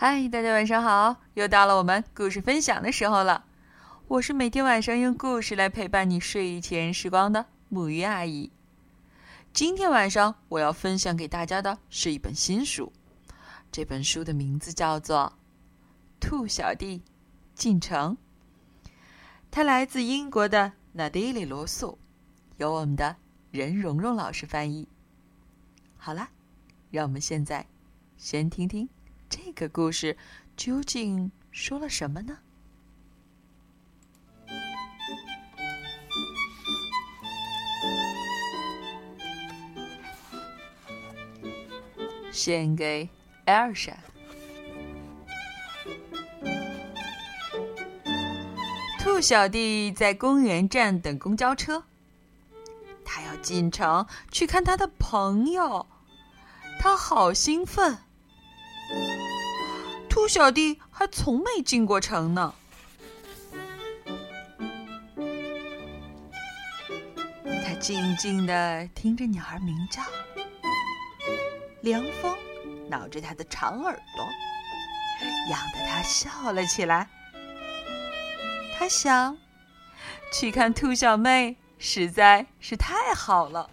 嗨，大家晚上好！又到了我们故事分享的时候了。我是每天晚上用故事来陪伴你睡前时光的木鱼阿姨。今天晚上我要分享给大家的是一本新书，这本书的名字叫做《兔小弟进城》，它来自英国的纳迪里罗素，由我们的任蓉蓉老师翻译。好了，让我们现在先听听。这个故事究竟说了什么呢？献给艾尔莎。兔小弟在公园站等公交车，他要进城去看他的朋友，他好兴奋。兔小弟还从没进过城呢。他静静的听着鸟儿鸣叫，凉风挠着他的长耳朵，痒得他笑了起来。他想，去看兔小妹实在是太好了。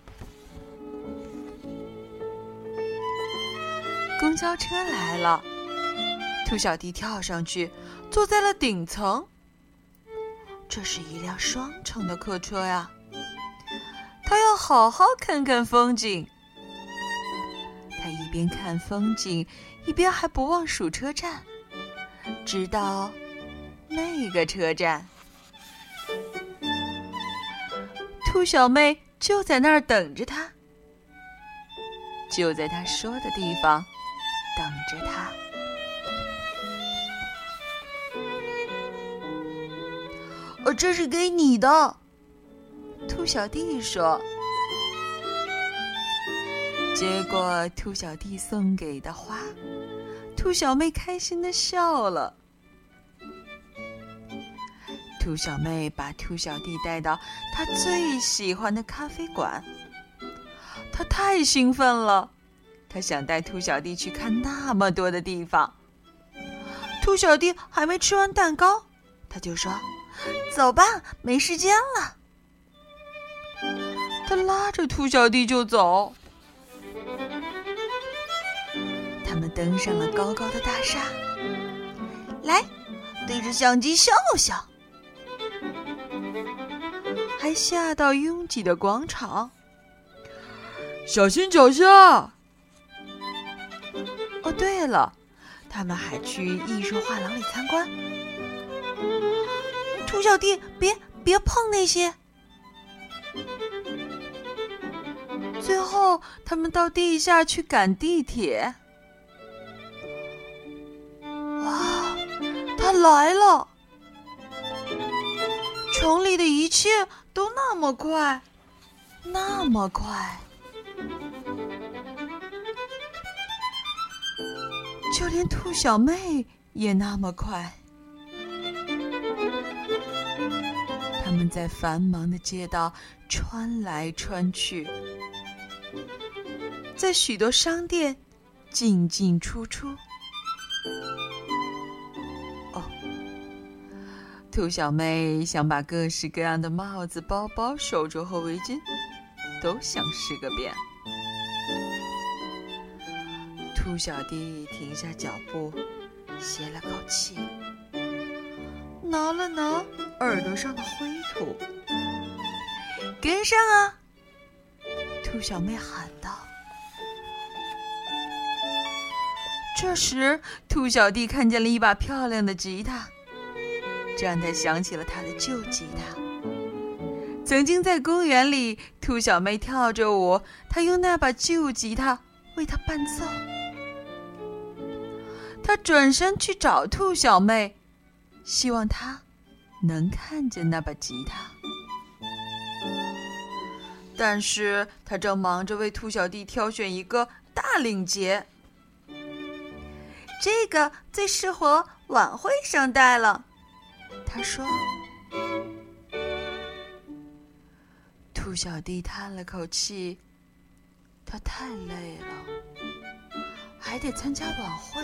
公交车来了。兔小弟跳上去，坐在了顶层。这是一辆双层的客车呀，他要好好看看风景。他一边看风景，一边还不忘数车站，直到那个车站。兔小妹就在那儿等着他，就在他说的地方着他。呃，这是给你的。兔小弟说。接过兔小弟送给的花，兔小妹开心的笑了。兔小妹把兔小弟带到她最喜欢的咖啡馆，她太兴奋了，他想带兔小弟去看那么多的地方。兔小弟还没吃完蛋糕，他就说。走吧，没时间了。他拉着兔小弟就走。他们登上了高高的大厦，来，对着相机笑笑。还下到拥挤的广场，小心脚下。哦，对了，他们还去艺术画廊里参观。兔小弟，别别碰那些！最后，他们到地下去赶地铁。哇，他来了！城里的一切都那么快，那么快，就连兔小妹也那么快。他们在繁忙的街道穿来穿去，在许多商店进进出出。哦，兔小妹想把各式各样的帽子、包包、手镯和围巾都想试个遍。兔小弟停下脚步，歇了口气。挠了挠耳朵上的灰土，跟上啊！兔小妹喊道。这时，兔小弟看见了一把漂亮的吉他，这让他想起了他的旧吉他。曾经在公园里，兔小妹跳着舞，他用那把旧吉他为她伴奏。他转身去找兔小妹。希望她能看见那把吉他，但是他正忙着为兔小弟挑选一个大领结，这个最适合晚会上戴了。他说：“兔小弟叹了口气，他太累了，还得参加晚会。”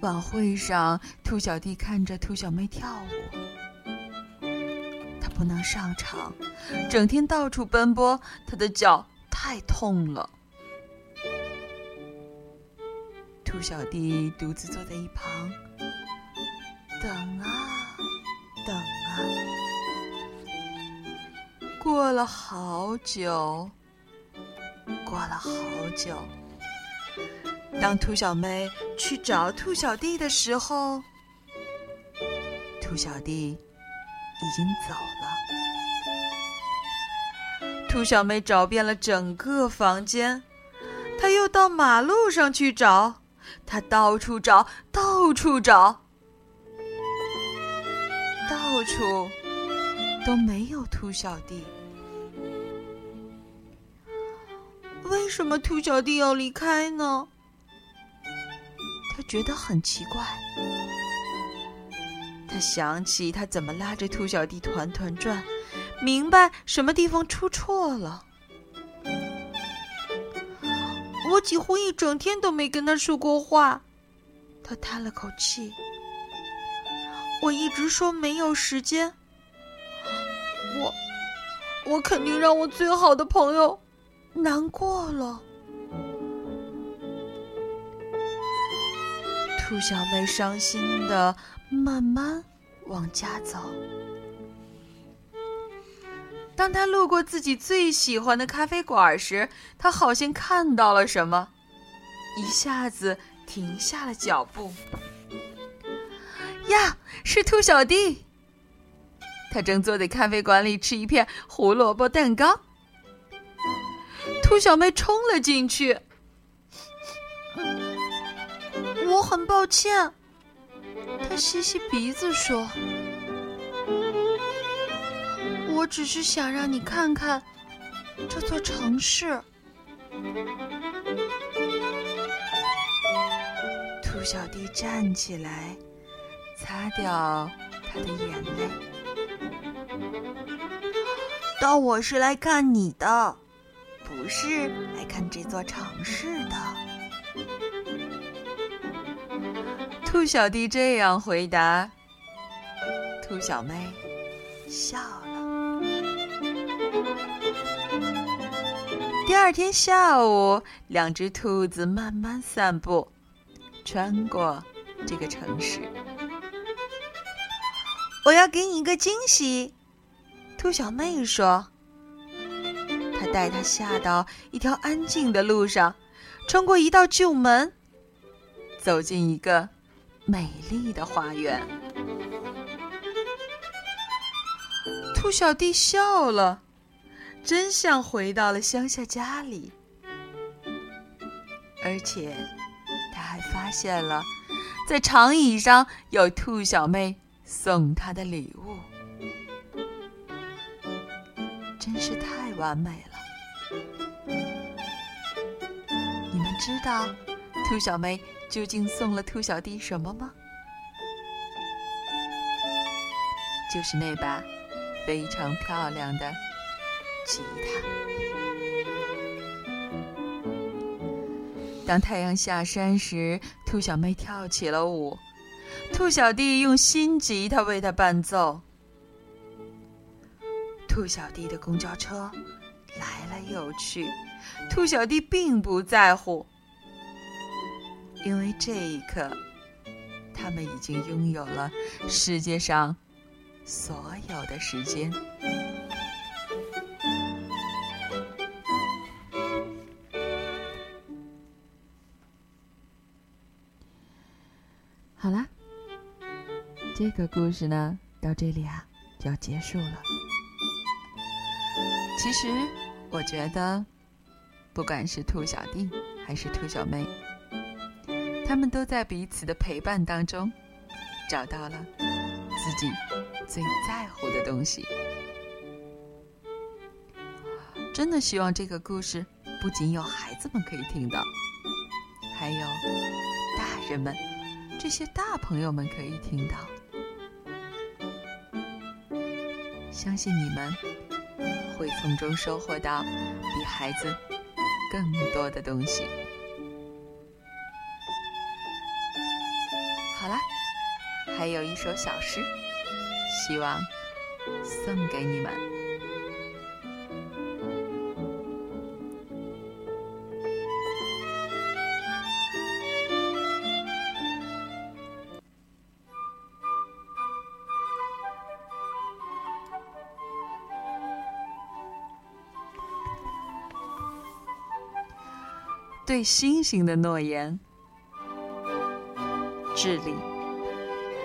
晚会上，兔小弟看着兔小妹跳舞，他不能上场，整天到处奔波，他的脚太痛了。兔小弟独自坐在一旁，等啊等啊，过了好久，过了好久。当兔小妹去找兔小弟的时候，兔小弟已经走了。兔小妹找遍了整个房间，她又到马路上去找，她到处找，到处找，到处都没有兔小弟。为什么兔小弟要离开呢？他觉得很奇怪，他想起他怎么拉着兔小弟团团转，明白什么地方出错了。我几乎一整天都没跟他说过话，他叹了口气。我一直说没有时间，我，我肯定让我最好的朋友难过了。兔小妹伤心的慢慢往家走。当她路过自己最喜欢的咖啡馆时，她好像看到了什么，一下子停下了脚步。呀，是兔小弟！他正坐在咖啡馆里吃一片胡萝卜蛋糕。兔小妹冲了进去。我很抱歉，他吸吸鼻子说：“我只是想让你看看这座城市。”兔小弟站起来，擦掉他的眼泪。当我是来看你的，不是来看这座城市的。兔小弟这样回答，兔小妹笑了。第二天下午，两只兔子慢慢散步，穿过这个城市。我要给你一个惊喜，兔小妹说。她带他下到一条安静的路上，穿过一道旧门，走进一个。美丽的花园，兔小弟笑了，真像回到了乡下家里。而且，他还发现了，在长椅上有兔小妹送他的礼物，真是太完美了。你们知道，兔小妹。究竟送了兔小弟什么吗？就是那把非常漂亮的吉他。当太阳下山时，兔小妹跳起了舞，兔小弟用新吉他为她伴奏。兔小弟的公交车来了又去，兔小弟并不在乎。因为这一刻，他们已经拥有了世界上所有的时间。好啦，这个故事呢，到这里啊就要结束了。其实，我觉得，不管是兔小弟还是兔小妹。他们都在彼此的陪伴当中，找到了自己最在乎的东西。真的希望这个故事不仅有孩子们可以听到，还有大人们，这些大朋友们可以听到。相信你们会从中收获到比孩子更多的东西。还有一首小诗，希望送给你们。对星星的诺言，智利，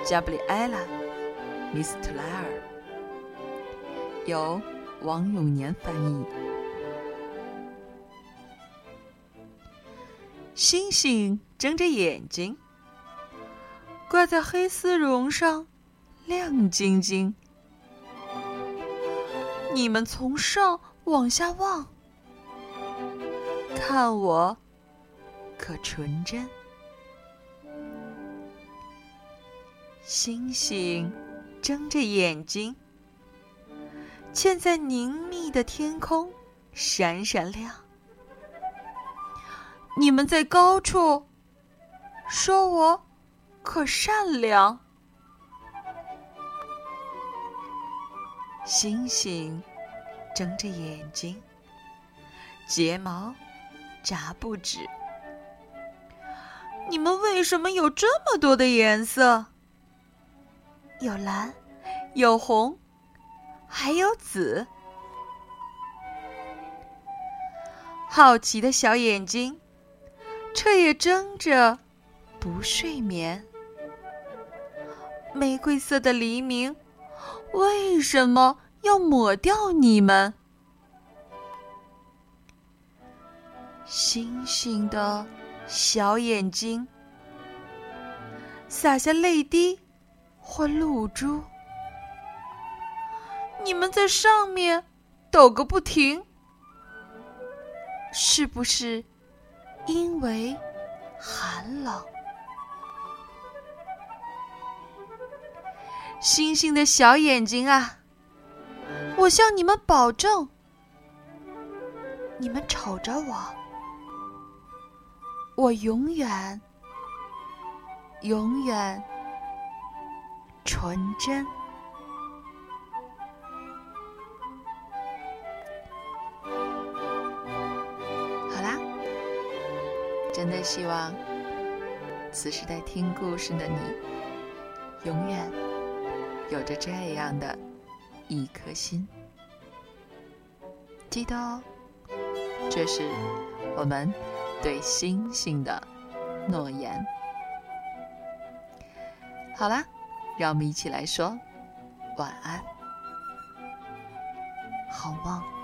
加布里埃拉·米斯特莱尔，由王永年翻译。星星睁着眼睛，挂在黑丝绒上，亮晶晶。你们从上往下望，看我。可纯真，星星睁着眼睛，嵌在凝密的天空，闪闪亮。你们在高处，说我可善良。星星睁着眼睛，睫毛眨不止。你们为什么有这么多的颜色？有蓝，有红，还有紫。好奇的小眼睛，彻夜睁着，不睡眠。玫瑰色的黎明，为什么要抹掉你们？星星的。小眼睛洒下泪滴或露珠，你们在上面抖个不停，是不是因为寒冷？星星的小眼睛啊，我向你们保证，你们瞅着我。我永远，永远纯真。好啦，真的希望此时在听故事的你，永远有着这样的一颗心。记得哦，这是我们。对星星的诺言。好啦，让我们一起来说晚安，好梦。